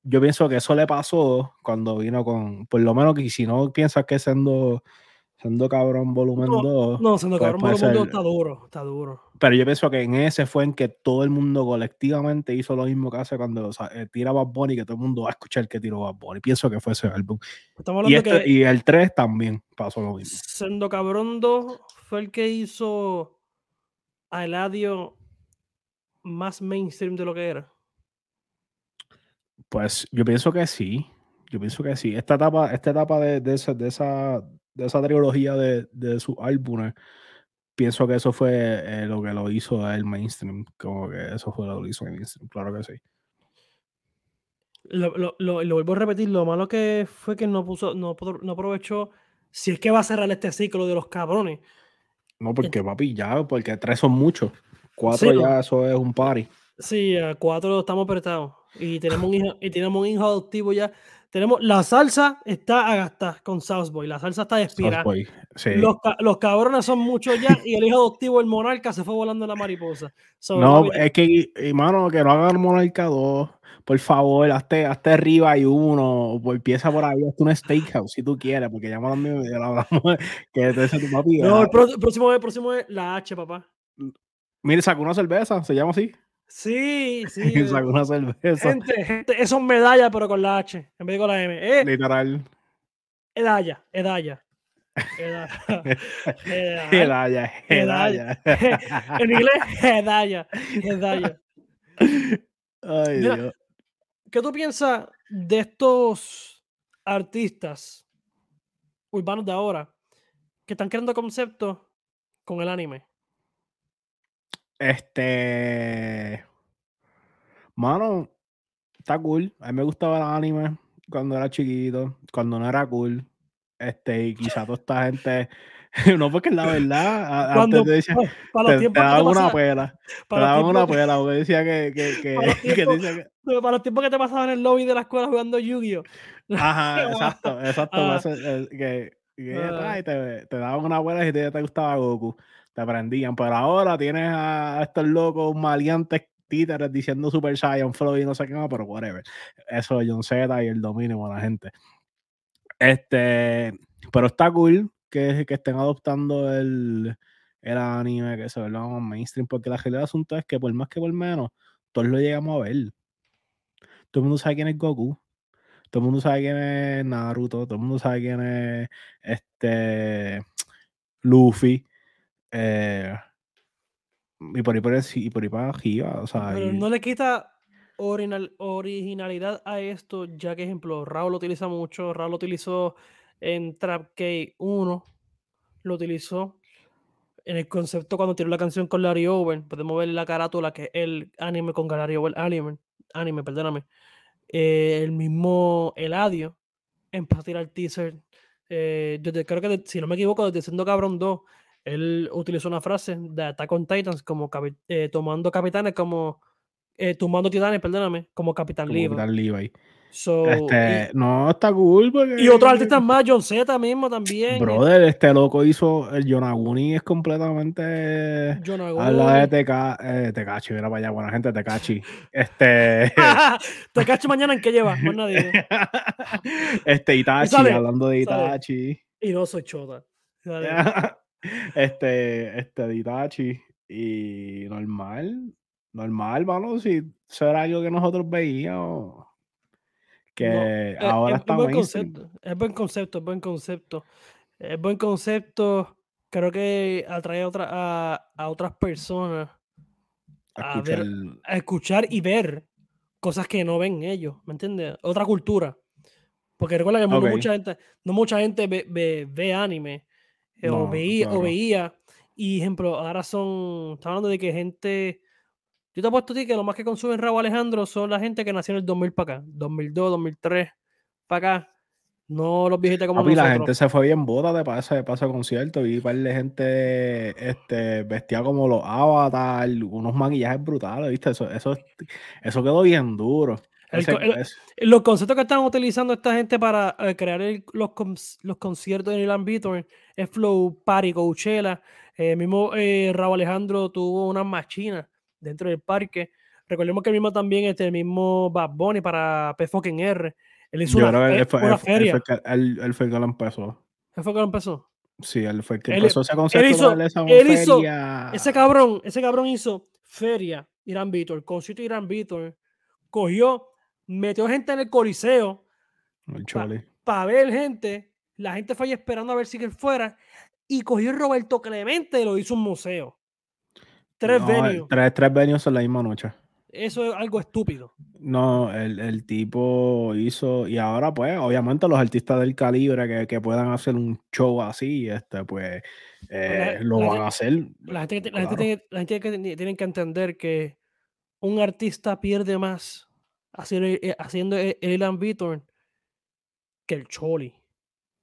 Yo pienso que eso le pasó cuando vino con, por lo menos que si no piensas que siendo Siendo cabrón volumen 2. No, siendo cabrón volumen 2 está duro, está duro. Pero yo pienso que en ese fue en que todo el mundo colectivamente hizo lo mismo que hace cuando o sea, eh, tira Bad Bunny, que todo el mundo va a escuchar que tiró Bad Bunny. Pienso que fue ese álbum. Y, este, y, el 3 también pasó lo mismo. Siendo cabrón 2 fue el que hizo a Eladio más mainstream de lo que era. Pues yo pienso que sí. Yo pienso que sí. Esta etapa, esta etapa de, de, esa, de, esa, de esa trilogía de, de sus álbumes, pienso que eso fue eh, lo que lo hizo el mainstream. Como que eso fue lo que hizo el mainstream, claro que sí. Lo, lo, lo, lo vuelvo a repetir, lo malo que fue que no puso, no, no aprovechó, si es que va a cerrar este ciclo de los cabrones. No, porque papi, ya, porque tres son muchos. Cuatro ya, eso es un party. Sí, a cuatro estamos apretados. Y tenemos un hijo, y tenemos un hijo adoptivo ya. Tenemos la salsa está a gastar con Southboy. La salsa está despierta. Sí. Los, los, cabrones son muchos ya y el hijo adoptivo, el monarca, se fue volando en la mariposa. no, es que, hermano, que no hagan monarca 2. Por favor, hazte, hazte arriba y uno, o empieza por ahí, hazte un steakhouse si tú quieres, porque ya me hablamos que te tu papi. No, el próximo es, próximo es la H, papá. Mire, sacó una cerveza, se llama así. Sí, sí. sacó una cerveza. Gente, gente, eso es medalla, pero con la H, en vez de con la M. Eh, Literal. Edalla, Edalla. Edalla, Edalla. En inglés, Edalla, Edalla. Ay, Dios. ¿Qué tú piensas de estos artistas urbanos de ahora que están creando conceptos con el anime? Este. Mano, está cool. A mí me gustaba el anime cuando era chiquito, cuando no era cool. Este, y quizá toda esta gente. no, porque la verdad, cuando, antes te para, te, daban una pela. Te daban una pela, porque decía que. que, que, que, para los tiempos que te pasaban en el lobby de la escuela jugando Yu-Gi-Oh! Ajá, exacto, exacto. Ah. que, ah. te, te, daban una buena y te, te gustaba Goku. Te aprendían. Pero ahora tienes a estos locos maleantes títeres diciendo Super Saiyan Flow y no sé qué más, pero whatever. Eso John Z y el dominio de la gente. Este, pero está cool que, que estén adoptando el, el anime, que se vuelva más mainstream, porque la realidad del asunto es que por más que por menos, todos lo llegamos a ver. Todo el mundo sabe quién es Goku. Todo el mundo sabe quién es Naruto. Todo el mundo sabe quién es este Luffy. Eh, y por ahí por, y por ahí para arriba. O sea, Pero no le quita originalidad a esto, ya que, ejemplo, Raúl lo utiliza mucho. Raúl lo utilizó en Trap K 1. Lo utilizó en el concepto cuando tiró la canción con Larry Over. Podemos ver la carátula que es el anime con Larry Over anime anime, perdóname, eh, el mismo Eladio empezó a tirar el teaser. Eh, yo creo que, si no me equivoco, desde Siendo Cabrón 2, él utilizó una frase de Attack on Titans como eh, tomando capitanes como tomando titanes, perdóname, como Capitán Levi. este, no, está cool. Y otros artistas más, John Z mismo también. Brother, este loco hizo. El Yonaguni es completamente. Habla de Teca, eh, Tecachi, mira para allá, buena gente, Tecachi. Este. Tecachi mañana en qué lleva, más nadie. este Itachi, hablando de Itachi. Y no soy chota. Este, este de Itachi. Y normal, normal, mano, si será algo que nosotros veíamos que e, ahora es, buen concepto, es buen concepto, es buen concepto. Es buen concepto. Creo que atrae a, otra, a, otras personas a, escuchar. y ver cosas que no ven ellos, ¿me entiendes? Otra cultura. Porque recuerda que no mucha gente, no mucha gente ve, ve, anime eh, o, veía, o veía. Y ejemplo, ahora son, está hablando de que gente yo te apuesto a ti que lo más que consumen Raúl Alejandro son la gente que nació en el 2000 para acá, 2002, 2003 para acá. No los viejitos como Papi, nosotros. la gente se fue bien boda de paso de paso concierto y par de gente este, vestida como los avatar, unos maquillajes brutales, ¿viste? Eso, eso, eso quedó bien duro. Los conceptos que están utilizando esta gente para eh, crear los, los, conciertos en el ámbito es Flow Party, Coachella. Eh, mismo eh, Raúl Alejandro tuvo unas machinas dentro del parque. Recordemos que el mismo también, este, el mismo Bad Bunny para P fucking R. Él hizo una, él fue, una feria. Él fue, que, él, fue, el que lo empezó. ¿Él fue el que lo empezó? Sí, él fue el que empezó ese concepto él hizo, él hizo, ese cabrón, ese cabrón hizo feria Irán Víctor, concierto Irán Víctor, cogió, metió gente en el coliseo para ver gente, la gente fue ahí esperando a ver si él fuera y cogió Roberto Clemente y lo hizo un museo. Tres no, Tres, tres venues en la misma noche. Eso es algo estúpido. No, el, el, tipo hizo, y ahora pues, obviamente los artistas del calibre que, que puedan hacer un show así, este, pues, eh, lo van a hacer. La gente, la gente, tiene, la gente tiene que entender que un artista pierde más haciendo, eh, haciendo el, el Beaton que el Choli.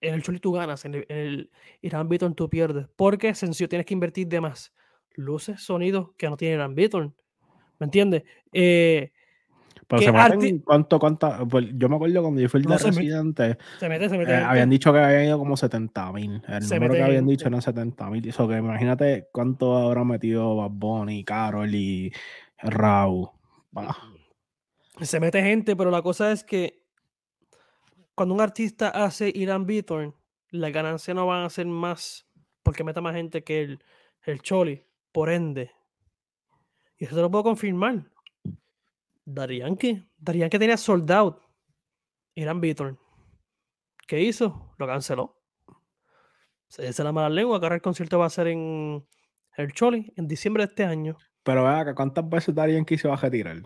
En el Choli tú ganas, en el, en el Irán Beaton tú pierdes. Porque sencillo, tienes que invertir de más luces, sonidos que no tiene Irán Beaton. ¿Me entiendes? Eh, Pero se meten cuánto, cuánta. pues, yo me acuerdo cuando yo fui el No, de Residente, se mete, se mete. eh, gente. habían dicho que habían ido como 70 mil. El Se número mete que habían dicho eran 70 mil. Eso que imagínate cuánto habrá metido Bad Bunny, Carol y Raúl. Se mete gente, pero la cosa es que cuando un artista hace Irán Beaton, las ganancias no van a ser más porque meta más gente que el, el Choli. Por ende. Y eso te lo puedo confirmar. Daddy Yankee tenía sold out. Irán Beaton. ¿Qué hizo? Lo canceló. Se dice la mala lengua que ahora el concierto va a ser en el Choli en diciembre de este año. Pero vea cuántas veces Darían que se va a retirar.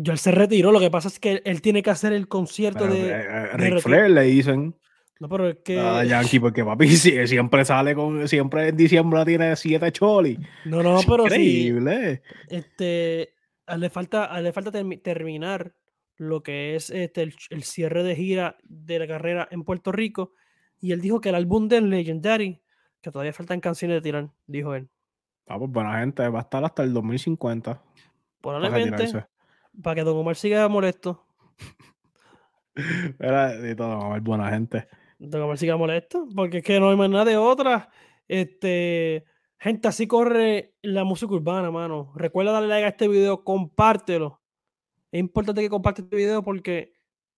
Yo él se retiró. Lo que pasa es que él, tiene que hacer el concierto Pero, de. eh, eh, de reti- Flair le dicen No, pero es que. a Yankee porque papi sí, siempre sale con siempre en diciembre tiene siete choli. No, no, pero sí. Increíble. Este, a él le falta, a le falta termi- terminar lo que es este, el, el cierre de gira de la carrera en Puerto Rico. Y él dijo que el álbum de Legendary, que todavía faltan canciones de tirar, dijo él. Ah, pues buena gente, va a estar hasta el 2050. para Probablemente. Para que Don Omar siga molesto. Era de todo, a ver, buena gente. Don Omar siga molesto, porque es que no hay más nada de otra. Este, gente, así corre la música urbana, mano. Recuerda darle like a este video, compártelo. Es importante que compartas este video porque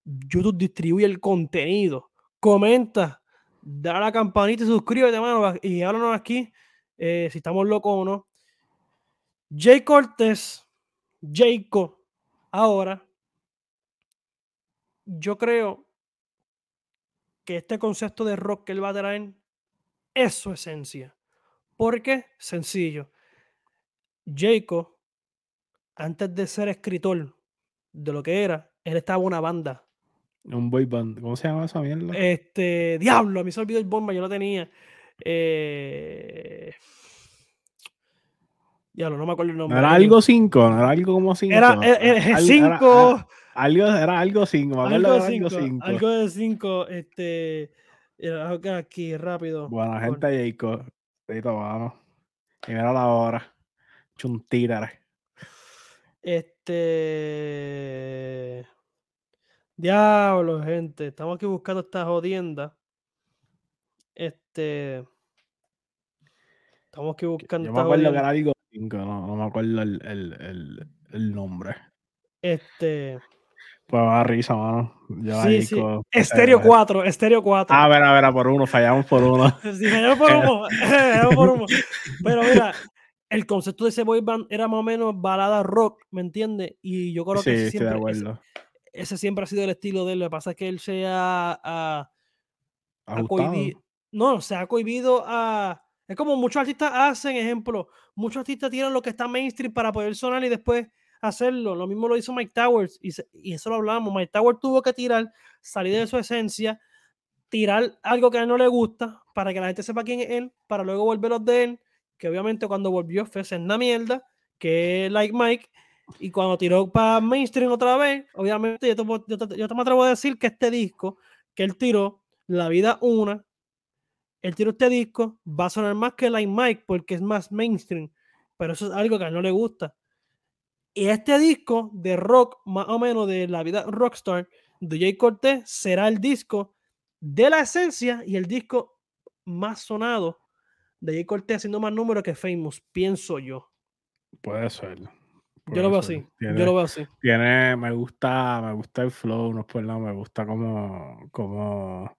YouTube distribuye el contenido. Comenta, da a la campanita y suscríbete, mano. Y háblanos aquí eh, si estamos locos o no. Jay Cortés, Jayco, ahora, yo creo que este concepto de rock que él va a traer es su esencia. ¿Por qué? Sencillo. Jayco, antes de ser escritor de lo que era, él estaba en una banda. Un boy band. ¿Cómo se llama esa mierda? Este, diablo, a mí se me olvidó el bomba, yo lo tenía. Eh, diablo, no me acuerdo el ¿No nombre. era algo 5? ¿No era algo como 5? Era, eh, eh, cinco, algo, era algo 5. Me acuerdo algo de de algo cinco, 5. algo de cinco, este, era algo aquí, rápido. Buena Con- gente, Jacob. Tito, vamos. Y mira la hora. Hecho un títere. Este. Diablo, gente. Estamos aquí buscando esta jodienda. Este. Estamos aquí buscando Yo me acuerdo que jodienda. era algo 5, no, no me acuerdo el, el, el, el nombre. Este. Pues va a risa, mano. Yo Sí, sí. Jacob, Estéreo eh, 4, Estéreo 4. A ver, a ver, a por uno, fallamos por uno. Sí, fallamos por humo, fallamos por humo. Pero mira, el concepto de ese boy band era más o menos balada rock, ¿me entiendes? Y yo creo sí, que ese siempre, ese, siempre ha sido el estilo de él. Lo que pasa es que él se ha, No, se ha cohibido a. Es como muchos artistas hacen, ejemplo, muchos artistas tiran lo que está mainstream para poder sonar y después hacerlo. Lo mismo lo hizo Mike Towers y, eso lo hablamos. Mike Towers tuvo que tirar, salir de su esencia, tirar algo que a él no le gusta para que la gente sepa quién es él, para luego volver los de él, que obviamente cuando volvió fue una mierda, que es Like Mike. Y cuando tiró para mainstream otra vez, obviamente yo te, yo te- yo te me atrevo a decir que este disco que él tiró, La Vida Una, él tiró este disco, va a sonar más que Like Mike porque es más mainstream, pero eso es algo que a él no le gusta. Y este disco de rock, más o menos de la vida rockstar de Jay Cortez, será el disco de la esencia y el disco más sonado de Jay Cortez haciendo más números que Famous, pienso yo. Puede ser. Yo lo veo ser. así. Tiene, Yo lo veo así. tiene- me gusta, me gusta el flow, no es por nada, me gusta como, como,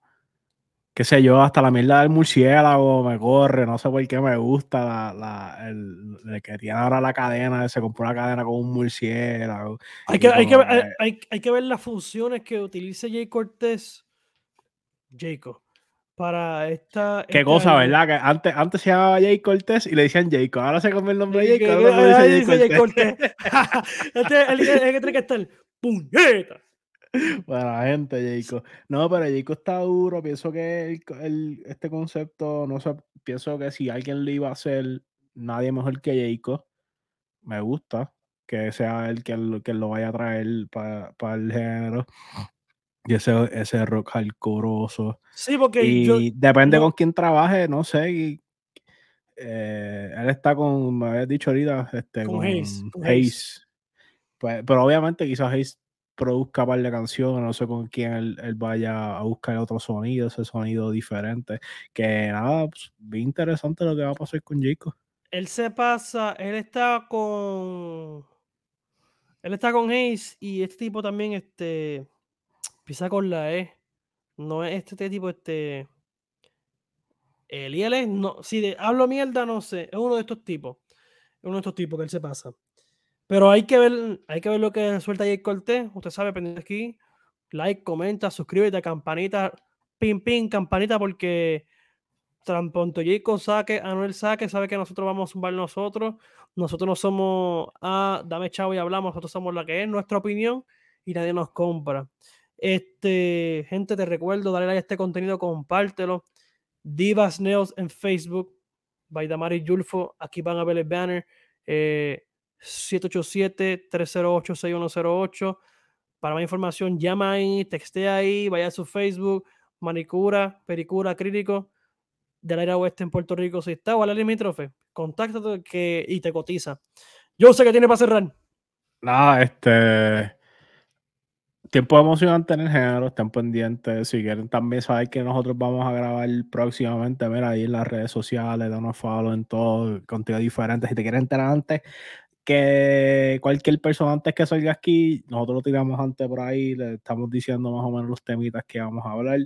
qué sé yo, hasta la mierda del murciélago me corre, no sé por qué me gusta la, la, el, el que tiene ahora la cadena, se compró una cadena con un murciélago. Hay que, hay, que, como, hay, hay- hay que ver las funciones que utilice Jay Cortez, Jacob, para esta. Qué este cosa. ¿verdad? Que antes, antes se llamaba Jay Cortés y le decían Jacob. Ahora se cambió el nombre de Jacob. Ahora dice Jay Cortés. Este es el, que- el que tiene que estar. ¡Puñeta! Buena gente, Jacob. No, pero Jacob está duro. Pienso que el, el- este concepto, no sé, pienso que si alguien lo iba a hacer, nadie mejor que Jacob. Me gusta. que sea él quien, lo vaya a traer para el género. Y ese, ese rock hardcoreoso. Sí, porque y depende con quién trabaje, no sé. Eh, él está con, me habías dicho ahorita, este, con, Hayes. Pues, pero obviamente quizás Hayes produzca par de canciones, no sé con quién él, vaya a buscar otro sonido, ese sonido diferente. Que nada, pues, bien interesante lo que va a pasar con Jacob. Él se pasa, él está con. Él está con Hayes y este tipo también, este. Pisa con la E. No es este, tipo, este. El IL no. Si de, hablo mierda, no sé. Es uno de estos tipos. Es uno de estos tipos que él se pasa. Pero hay que ver, hay que ver lo que suelta Jay Cortés. Usted sabe, pendiente aquí. Like, comenta, suscríbete, campanita, pim, pim, campanita, porque tan pronto Jacob saque, Anuel saque, sabe que nosotros vamos a zumbar nosotros. Nosotros no somos, ah, dame chavo y hablamos. Nosotros somos la que es nuestra opinión y nadie nos compra. Este, gente, te recuerdo, dale like a este contenido, compártelo. Divas Nails en Facebook, by Damari Yulfo. Aquí van a ver el banner. Eh, 787-308-6108. Para más información, llama ahí, texte ahí, vaya a su Facebook, manicura, pericura, crítico del área oeste en Puerto Rico. Si está o al limítrofe, contáctate que, y te cotiza. Yo sé que tiene para cerrar. Nada, este. Tiempo emocionante en el género, estén pendientes. Si quieren también saber que nosotros vamos a grabar próximamente, mira ahí en las redes sociales, danos follow en todo, contenido diferente. Si te quieren enterar antes, que cualquier persona antes que salga aquí, nosotros lo tiramos antes por ahí, le estamos diciendo más o menos los temitas que vamos a hablar.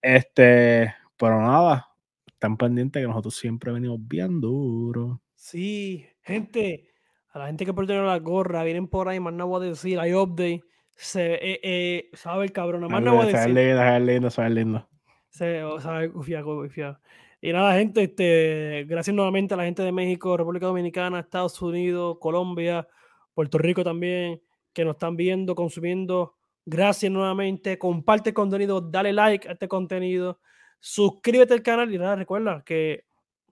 Este, pero nada, están pendientes que nosotros siempre venimos bien duro. Sí, gente, a la gente que tener la gorra, vienen por ahí, más no voy a decir, hay update. Se, eh, eh, sabe el cabrón, más no voy a decir. lindo, lindo, lindo. Se, sabe, ufia, ufia. Y nada, gente, este, gracias nuevamente a la gente de México, República Dominicana, Estados Unidos, Colombia, Puerto Rico también, que nos están viendo, consumiendo. Gracias nuevamente. Comparte el contenido, dale like a este contenido, suscríbete al canal y nada, recuerda que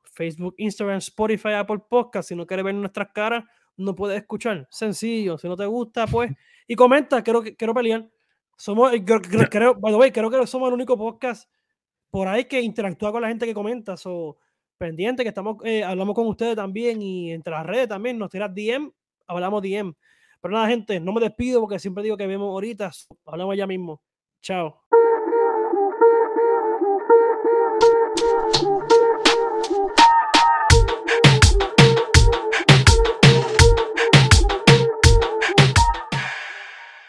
Facebook, Instagram, Spotify, Apple Podcast, si no quieres ver nuestras caras, no puedes escuchar. Sencillo, si no te gusta, pues. Y comenta, quiero, quiero pelear. Somos, creo, creo, by the way, creo que somos el único podcast por ahí que interactúa con la gente que comenta. So, pendiente que estamos, eh, hablamos con ustedes también y entre las redes también nos tiras DM, hablamos DM. Pero nada, gente, no me despido porque siempre digo que vemos ahorita. Hablamos ya mismo. Chao.